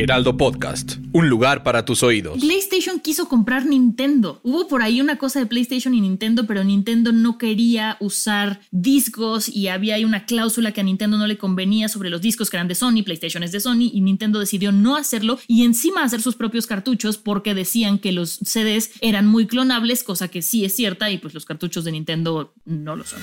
Heraldo Podcast, un lugar para tus oídos. PlayStation quiso comprar Nintendo. Hubo por ahí una cosa de PlayStation y Nintendo, pero Nintendo no quería usar discos y había ahí una cláusula que a Nintendo no le convenía sobre los discos que eran de Sony, PlayStation es de Sony y Nintendo decidió no hacerlo y encima hacer sus propios cartuchos porque decían que los CDs eran muy clonables, cosa que sí es cierta y pues los cartuchos de Nintendo no lo son.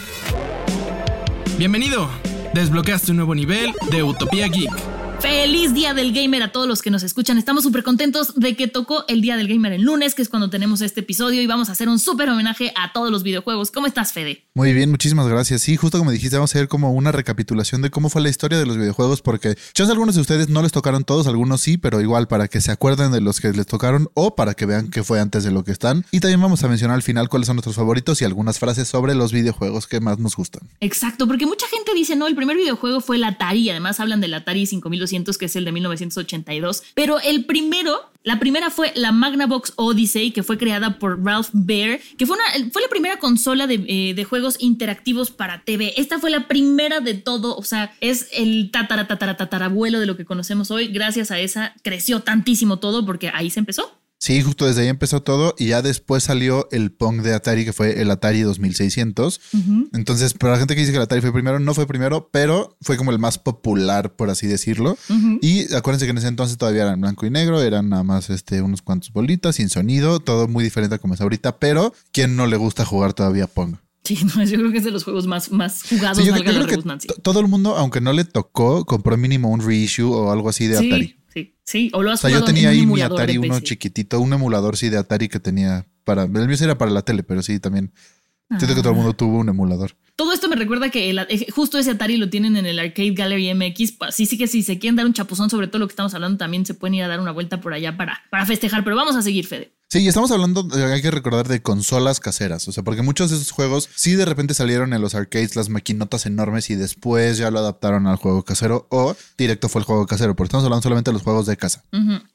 Bienvenido. Desbloqueaste un nuevo nivel de Utopía Geek. Feliz Día del Gamer a todos los que nos escuchan. Estamos súper contentos de que tocó el Día del Gamer el lunes, que es cuando tenemos este episodio y vamos a hacer un súper homenaje a todos los videojuegos. ¿Cómo estás, Fede? Muy bien, muchísimas gracias. Sí, justo como dijiste, vamos a hacer como una recapitulación de cómo fue la historia de los videojuegos, porque quizás algunos de ustedes no les tocaron todos, algunos sí, pero igual para que se acuerden de los que les tocaron o para que vean qué fue antes de lo que están. Y también vamos a mencionar al final cuáles son nuestros favoritos y algunas frases sobre los videojuegos que más nos gustan. Exacto, porque mucha gente dice, no, el primer videojuego fue el Atari, y además hablan del Atari 5200, que es el de 1982, pero el primero, la primera fue la Magnavox Odyssey, que fue creada por Ralph Baer, que fue la primera consola de, eh, de, juegos interactivos para TV. Esta fue la primera de todo, o sea, es el tatara, tatara, tatarabuelo de lo que conocemos hoy. Gracias a esa creció tantísimo todo porque ahí se empezó. Sí, justo desde ahí empezó todo y ya después salió el Pong de Atari, que fue el Atari 2600. Entonces, para la gente que dice que el Atari fue primero, no fue primero, pero fue como el más popular, por así decirlo. Y acuérdense que en ese entonces todavía eran blanco y negro, eran nada más este, unos cuantos bolitas, sin sonido, todo muy diferente a como es ahorita, pero ¿quién no le gusta jugar todavía Pong? Sí, no, yo creo que es de los juegos más, más jugados. Sí, yo, creo que todo el mundo, aunque no le tocó, compró mínimo un reissue o algo así de Atari. Sí, o lo has o sea, yo tenía ahí mi Atari uno chiquitito, un emulador sí de Atari que tenía para. El mío era para la tele, pero sí también. Siento que todo el mundo ah. tuvo un emulador. Todo esto me recuerda que eh, justo ese Atari lo tienen en el Arcade Gallery MX. Sí, sí que si se quieren dar un chapuzón sobre todo lo que estamos hablando, también se pueden ir a dar una vuelta por allá para, para festejar. Pero vamos a seguir, Fede. Sí, estamos hablando, hay que recordar de consolas caseras, o sea, porque muchos de esos juegos sí de repente salieron en los arcades, las maquinotas enormes y después ya lo adaptaron al juego casero o directo fue el juego casero, porque estamos hablando solamente de los juegos de casa.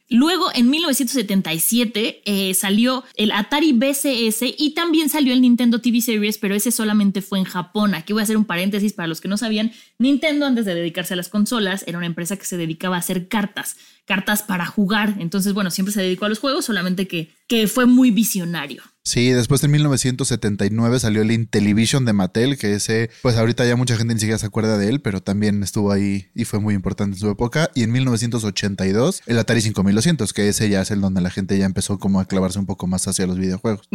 Luego, en 1977, eh, salió el Atari BCS y también salió el Nintendo TV Series, pero ese solamente fue en Japón. Aquí voy a hacer un paréntesis para los que no sabían. Nintendo, antes de dedicarse a las consolas, era una empresa que se dedicaba a hacer cartas cartas para jugar. Entonces, bueno, siempre se dedicó a los juegos, solamente que, que fue muy visionario. Sí, después en 1979 salió el Intellivision de Mattel, que ese, pues ahorita ya mucha gente ni siquiera se acuerda de él, pero también estuvo ahí y fue muy importante en su época. Y en 1982 el Atari 5200, que ese ya es el donde la gente ya empezó como a clavarse un poco más hacia los videojuegos.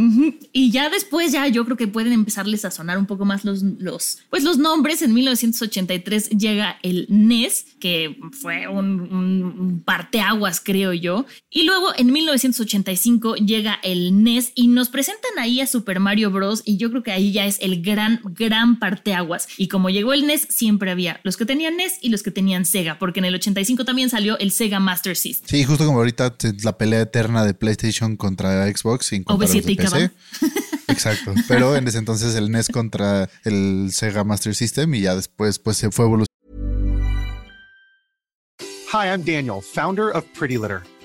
Y ya después ya yo creo que pueden empezarles a sonar un poco más los, los, pues los nombres. En 1983 llega el NES, que fue un, un parteaguas, creo yo. Y luego en 1985 llega el NES y nos presentan ahí a Super Mario Bros. y yo creo que ahí ya es el gran, gran parteaguas. Y como llegó el NES, siempre había los que tenían NES y los que tenían Sega, porque en el 85 también salió el Sega Master System. Sí, justo como ahorita la pelea eterna de PlayStation contra Xbox y contra los de PC. Exacto, pero en ese entonces el NES contra el Sega Master System y ya después pues se fue evolucionando. Hi, I'm Daniel, founder of Pretty Litter.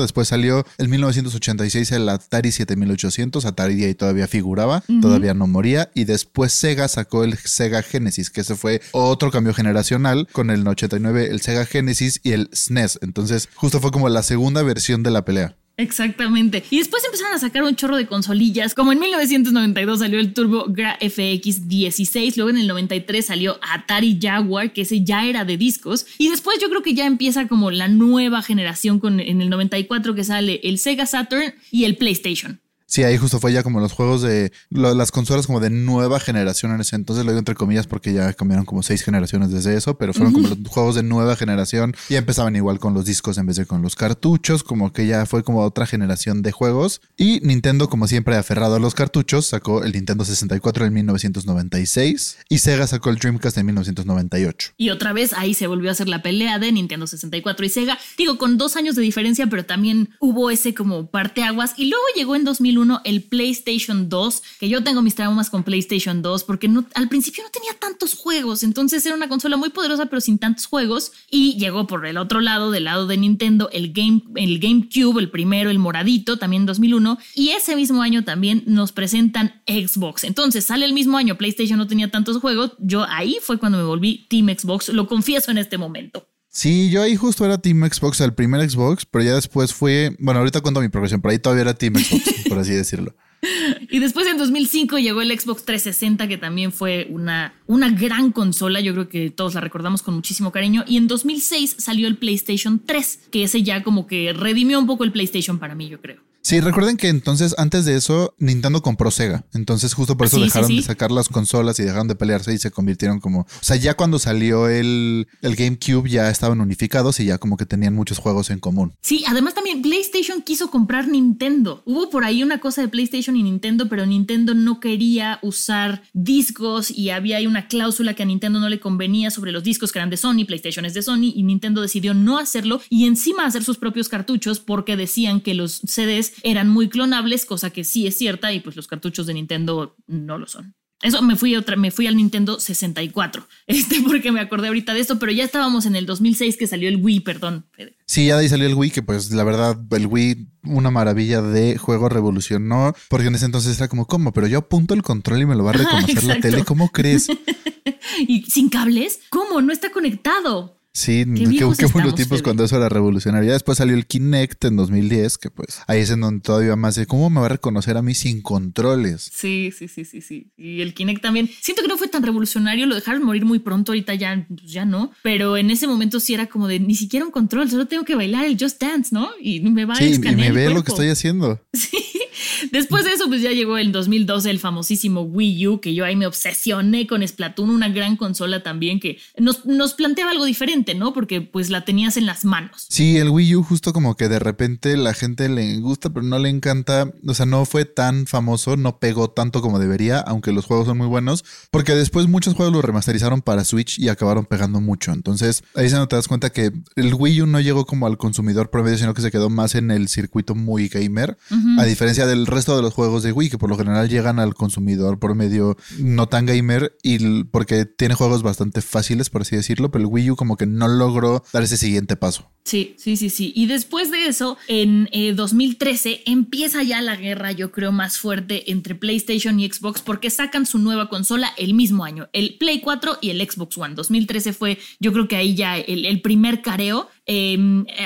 Después salió el 1986 el Atari 7800. Atari ahí todavía figuraba, todavía no moría. Y después Sega sacó el Sega Genesis, que ese fue otro cambio generacional con el 89, el Sega Genesis y el SNES. E Entonces, justo fue como la segunda versión de la pelea. Exactamente. Y después empezaron a sacar un chorro de consolillas. Como en 1992 salió el Turbo Gra FX 16, luego en el 93 salió Atari Jaguar, que ese ya era de discos. Y después yo creo que ya empieza como la nueva generación con en el 94 que sale el Sega Saturn y el PlayStation. Sí, ahí justo fue ya como los juegos de lo- las consolas como de nueva generación en ese entonces, lo digo entre comillas porque ya cambiaron como seis generaciones desde eso, pero fueron como los juegos de nueva generación y empezaban igual con los discos en vez de con los cartuchos, como que ya fue como otra generación de juegos. Y Nintendo, como siempre aferrado a los cartuchos, sacó el Nintendo 64 en 1996 y Sega sacó el Dreamcast en 1998. Y otra vez ahí se volvió a hacer la pelea de Nintendo 64 y Sega. Digo, con dos años de diferencia, pero también hubo ese como parteaguas. Y luego llegó en 2001 el PlayStation 2, que yo tengo mis traumas con PlayStation 2 porque no, al principio no tenía tantos juegos. Entonces era una consola muy poderosa, pero sin tantos juegos. Y llegó por el otro lado, del lado de Nintendo, el, Game, el GameCube, el primero, el moradito, también en 2001. Y ese mismo año también nos presentan Xbox. Entonces sale el mismo año, PlayStation no tenía tantos juegos. Yo ahí fue cuando me volví Team Xbox, lo confieso en este momento. Sí, yo ahí justo era Team Xbox, el primer Xbox, pero ya después fue, bueno, ahorita cuento mi progresión, pero ahí todavía era Team Xbox, por así decirlo. Y después en 2005 llegó el Xbox 360, que también fue una, una gran consola. Yo creo que todos la recordamos con muchísimo cariño. Y en 2006 salió el PlayStation 3, que ese ya como que redimió un poco el PlayStation para mí, yo creo. Sí, recuerden que entonces antes de eso Nintendo compró Sega, entonces justo por eso Sí, sí, dejaron sí. de sacar las consolas y dejaron de pelearse y se convirtieron como, o sea, ya cuando salió el, el GameCube ya estaban unificados y ya como que tenían muchos juegos en común. Sí, además también PlayStation quiso comprar Nintendo. Hubo por ahí una cosa de PlayStation y Nintendo, pero Nintendo no quería usar discos y había ahí una cláusula que a Nintendo no le convenía sobre los discos que eran de Sony, PlayStation es de Sony y Nintendo decidió no hacerlo y encima hacer sus propios cartuchos porque decían que los CDs eran muy clonables, cosa que sí es cierta y pues los cartuchos de Nintendo no lo son. Eso me fui otra, me fui al Nintendo 64, este porque me acordé ahorita de esto, pero ya estábamos en el 2006 que salió el Wii, perdón. Sí, ya de ahí salió el Wii, que pues la verdad, el Wii, una maravilla de juego revolucionó, porque en ese entonces era como, ¿cómo? Pero yo apunto el control y me lo va a reconocer la tele, ¿cómo crees? ¿Y sin cables? ¿Cómo? No está conectado. Sí, Qué qué, buenos tiempos cuando eso era revolucionario. Ya después salió el Kinect en 2010, que pues ahí es en donde todavía más de cómo me va a reconocer a mí sin controles. Sí, sí, sí, sí, sí. Y el Kinect también. Siento que no fue tan revolucionario, lo dejaron morir muy pronto, ahorita ya, pues ya no. Pero en ese momento sí era como de ni siquiera un control, solo tengo que bailar el Just Dance, ¿no? Y me va a Sí, y escanear me el ve lo que estoy haciendo. Sí. Después de eso, pues ya llegó el 2012 el famosísimo Wii U, que yo ahí me obsesioné con Splatoon, una gran consola también que nos, nos planteaba algo diferente, ¿no? Porque pues la tenías en las manos. Sí, el Wii U justo como que de repente la gente le gusta, pero no le encanta. O sea, no fue tan famoso, no pegó tanto como debería, aunque los juegos son muy buenos, porque después muchos juegos lo remasterizaron para Switch y acabaron pegando mucho. Entonces, ahí se no te das cuenta que el Wii U no llegó como al consumidor promedio, sino que se quedó más en el circuito muy gamer, a diferencia del resto de los juegos de Wii, que por lo general llegan al consumidor promedio no tan gamer y porque tiene juegos bastante fáciles, por así decirlo, pero el Wii U como que no logró dar ese siguiente paso. Sí, sí, sí, sí. Y después de eso, en eh, 2013 empieza ya la guerra, yo creo, más fuerte entre PlayStation y Xbox porque sacan su nueva consola el mismo año, el Play 4 y el Xbox One. 2013 fue, yo creo que ahí ya el primer careo. Eh,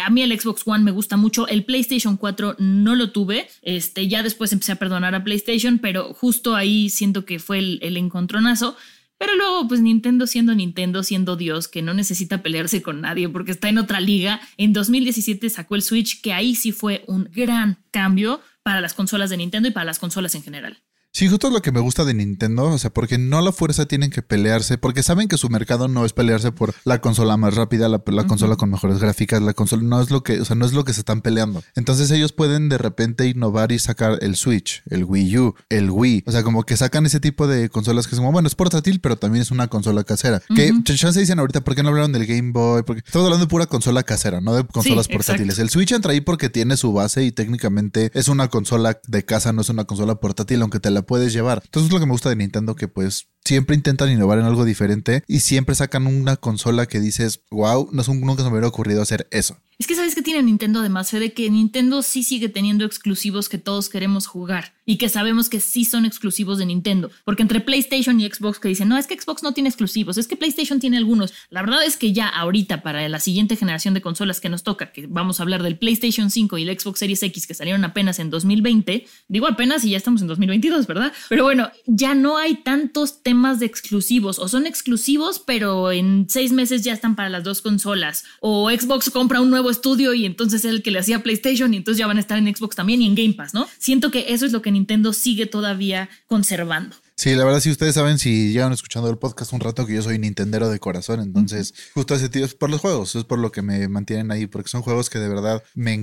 a mí el Xbox One me gusta mucho, el PlayStation 4 no lo tuve, este, ya después empecé a perdonar a PlayStation, pero justo ahí siento que fue el, el encontronazo. Pero luego, pues Nintendo siendo Nintendo, siendo Dios, que no necesita pelearse con nadie porque está en otra liga, en 2017 sacó el Switch, que ahí sí fue un gran cambio para las consolas de Nintendo y para las consolas en general. Sí, justo es lo que me gusta de Nintendo, o sea, porque no a la fuerza tienen que pelearse, porque saben que su mercado no es pelearse por la consola más rápida, la, la consola con mejores gráficas, la consola no es lo que, o sea, no es lo que se están peleando. Entonces ellos pueden de repente innovar y sacar el Switch, el Wii U, el Wii, o sea, como que sacan ese tipo de consolas que es como, bueno, es portátil, pero también es una consola casera. Que ya se dicen ahorita, ¿por qué no hablaron del Game Boy? Porque estamos hablando de pura consola casera, no de consolas Sí, portátiles. exacto. El Switch entra ahí porque tiene su base y técnicamente es una consola de casa, no es una consola portátil, aunque te la puedes llevar. Entonces es lo que me gusta de Nintendo, que pues siempre intentan innovar en algo diferente y siempre sacan una consola que dices, wow, no, nunca se me hubiera ocurrido hacer eso. Es que sabes que tiene Nintendo además, Fede, que Nintendo sí sigue teniendo exclusivos que todos queremos jugar y que sabemos que sí son exclusivos de Nintendo. Porque entre PlayStation y Xbox que dicen, no, es que Xbox no tiene exclusivos, es que PlayStation tiene algunos. La verdad es que ya ahorita para la siguiente generación de consolas que nos toca, que vamos a hablar del PlayStation 5 y el Xbox Series X que salieron apenas en 2020, digo apenas y ya estamos en 2022, ¿verdad? Pero bueno, ya no hay tantos temas temas de exclusivos, o son exclusivos, pero en seis meses ya están para las dos consolas, o Xbox compra un nuevo estudio y entonces es el que le hacía PlayStation y entonces ya van a estar en Xbox también y en Game Pass, ¿no? Siento que eso es lo que Nintendo sigue todavía conservando. Sí, la verdad, si ustedes saben, si llevan escuchando el podcast un rato, que yo soy Nintendero de corazón, entonces justo ese tío es por los juegos, es por lo que me mantienen ahí, porque son juegos que de verdad me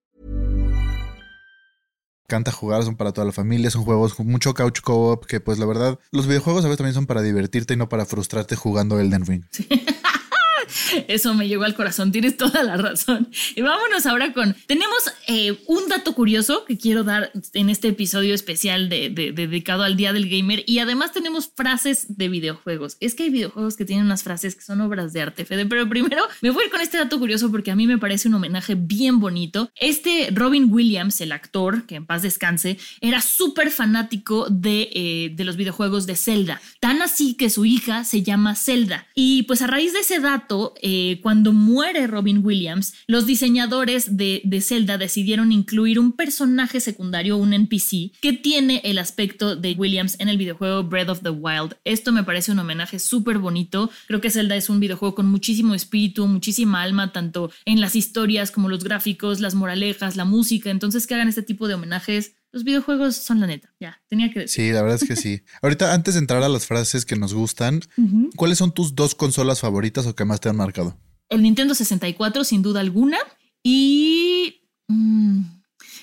Encanta jugar, son para toda la familia, son juegos con mucho couch co-op, que pues la verdad, los videojuegos a veces también son para divertirte y no para frustrarte jugando Elden Ring. Eso me llegó al corazón, tienes toda la razón. Y vámonos ahora con, tenemos eh, un dato curioso que quiero dar en este episodio especial de, dedicado al Día del Gamer y además tenemos frases de videojuegos. Es que hay videojuegos que tienen unas frases que son obras de arte, Fede, pero primero me voy a ir con este dato curioso porque a mí me parece un homenaje bien bonito. Este Robin Williams, el actor, que en paz descanse, era súper fanático de, eh, de los videojuegos de Zelda, tan así que su hija se llama Zelda. Y pues a raíz de ese dato, eh, cuando muere Robin Williams, los diseñadores de, de, Zelda decidieron incluir un personaje secundario, un NPC, que tiene el aspecto de Williams en el videojuego Breath of the Wild. Esto me parece un homenaje súper bonito. Creo que Zelda es un videojuego con muchísimo espíritu, muchísima alma, tanto en las historias como los gráficos, las moralejas, la música. Entonces, que hagan este tipo de homenajes los videojuegos son la neta. Ya, tenía que decir. Sí, la verdad es que sí. Ahorita, antes de entrar a las frases que nos gustan, ¿cuáles son tus dos consolas favoritas o que más te han marcado? El Nintendo 64, sin duda alguna. Y. Mm,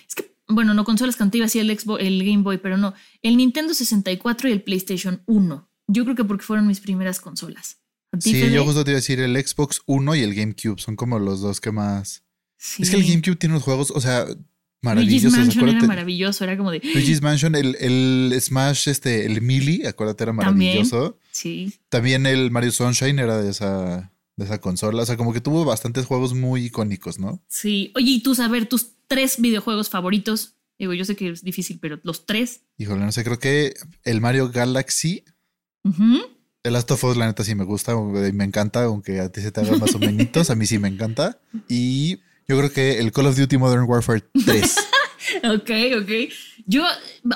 es que, bueno, no consolas cantivas y el, Xbox, el Game Boy, pero no. El Nintendo 64 y el PlayStation 1. Yo creo que porque fueron mis primeras consolas. Sí, yo justo te iba a decir el Xbox 1 y el GameCube. Son como los dos que más. Es que el GameCube tiene unos juegos, o sea. Luigi's Mansion era maravilloso, era como de. Luigi's Mansion, el, el Smash, este, el Melee, acuérdate, era maravilloso. También, sí. También el Mario Sunshine era de esa, de esa consola. O sea, como que tuvo bastantes juegos muy icónicos, ¿no? Sí. Oye, y tú saber tus tres videojuegos favoritos. Digo, yo sé que es difícil, pero los tres. Híjole, no sé, creo que el Mario Galaxy. El Last of Us, la neta, sí me gusta, me encanta, aunque a ti se te haga más o menos, a mí sí me encanta. Y yo creo que el Call of Duty Modern Warfare 3. ok, ok. Yo,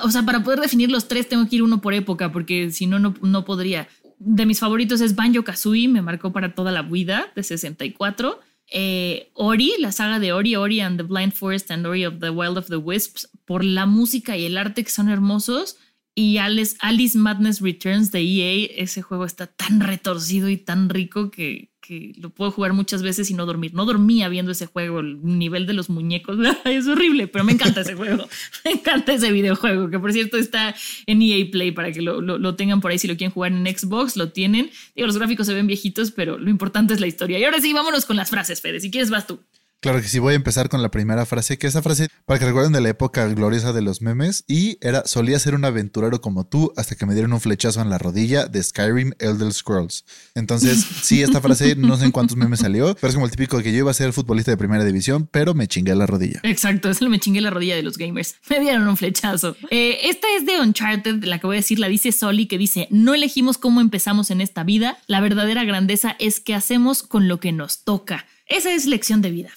o sea, para poder definir los tres tengo que ir uno por época, porque si no, no podría. De mis favoritos es Banjo Kazooie, me marcó para toda la vida, de 64. Eh, Ori, la saga de Ori, Ori and the Blind Forest and Ori of the Wild of the Wisps, por la música y el arte que son hermosos. Y Alice, Alice Madness Returns de EA, ese juego está tan retorcido y tan rico que, que lo puedo jugar muchas veces y no dormir. No dormía viendo ese juego, el nivel de los muñecos es horrible, pero me encanta ese juego. Me encanta ese videojuego, que por cierto está en EA Play para que lo, lo, tengan por ahí si lo quieren jugar en Xbox, lo tienen. Digo, los gráficos se ven viejitos, pero lo importante es la historia. Y ahora sí, vámonos con las frases, Fede. Si quieres, vas tú. Claro que sí, voy a empezar con la primera frase, que esa frase, para que recuerden de la época gloriosa de los memes, y era, solía ser un aventurero como tú hasta que me dieron un flechazo en la rodilla de Skyrim Elder Scrolls. Entonces, sí, esta frase, no sé en cuántos memes salió, pero es como el típico de que yo iba a ser futbolista de primera división, pero me chingué la rodilla. Exacto, eso me chingué la rodilla de los gamers. Me dieron un flechazo. Eh, esta es de Uncharted, la que voy a decir, la dice Soli, que dice, no elegimos cómo empezamos en esta vida, la verdadera grandeza es qué hacemos con lo que nos toca. Esa es lección de vida.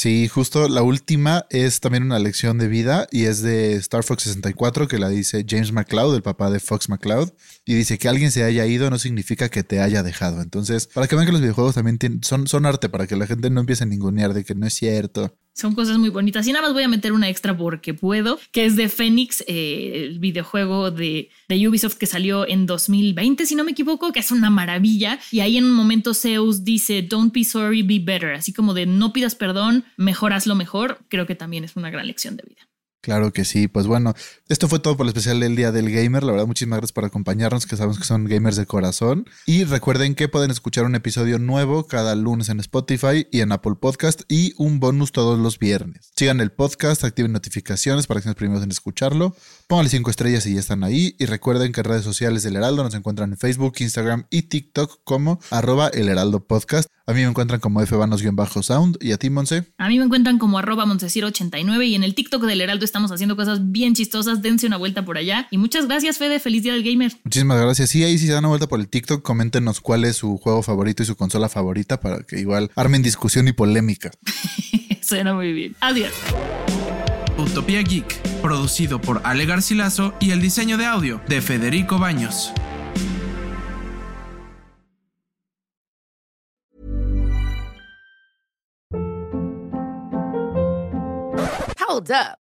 Sí, justo la última es también una lección de vida y es de Star Fox 64 que la dice James McCloud, el papá de Fox McCloud, y dice que alguien se haya ido no significa que te haya dejado. Entonces, para que vean que los videojuegos también son, son arte, para que la gente no empiece a ningunear de que no es cierto. Son cosas muy bonitas. Y nada más voy a meter una extra porque puedo, que es de Phoenix, eh, el videojuego de, de, Ubisoft que salió en 2020, si no me equivoco, que es una maravilla. Y ahí en un momento Zeus dice, don't be sorry, be better. Así como de no pidas perdón, mejor hazlo mejor. Creo que también es una gran lección de vida. Claro que sí, pues bueno, esto fue todo por el especial del Día del Gamer. La verdad, muchísimas gracias por acompañarnos, que sabemos que son gamers de corazón. Y recuerden que pueden escuchar un episodio nuevo cada lunes en Spotify y en Apple Podcast y un bonus todos los viernes. Sigan el podcast, activen notificaciones para que sean los primeros en escucharlo. Pónganle cinco estrellas si ya están ahí. Y recuerden que en redes sociales del Heraldo nos encuentran en Facebook, Instagram y TikTok como arroba el Heraldo Podcast. A mí me encuentran como fbanos-sound y a ti, Monse. A mí me encuentran como arroba Montesir89 y en el TikTok del Heraldo estamos haciendo cosas bien chistosas. Dense una vuelta por allá. Y muchas gracias, Fede. Feliz Día del Gamer. Muchísimas gracias. Sí, ahí si se dan una vuelta por el TikTok, coméntenos cuál es su juego favorito y su consola favorita para que igual armen discusión y polémica. Suena muy bien. Adiós. Utopía Geek, producido por Ale Garcilaso y el diseño de audio de Federico Baños. Hold up.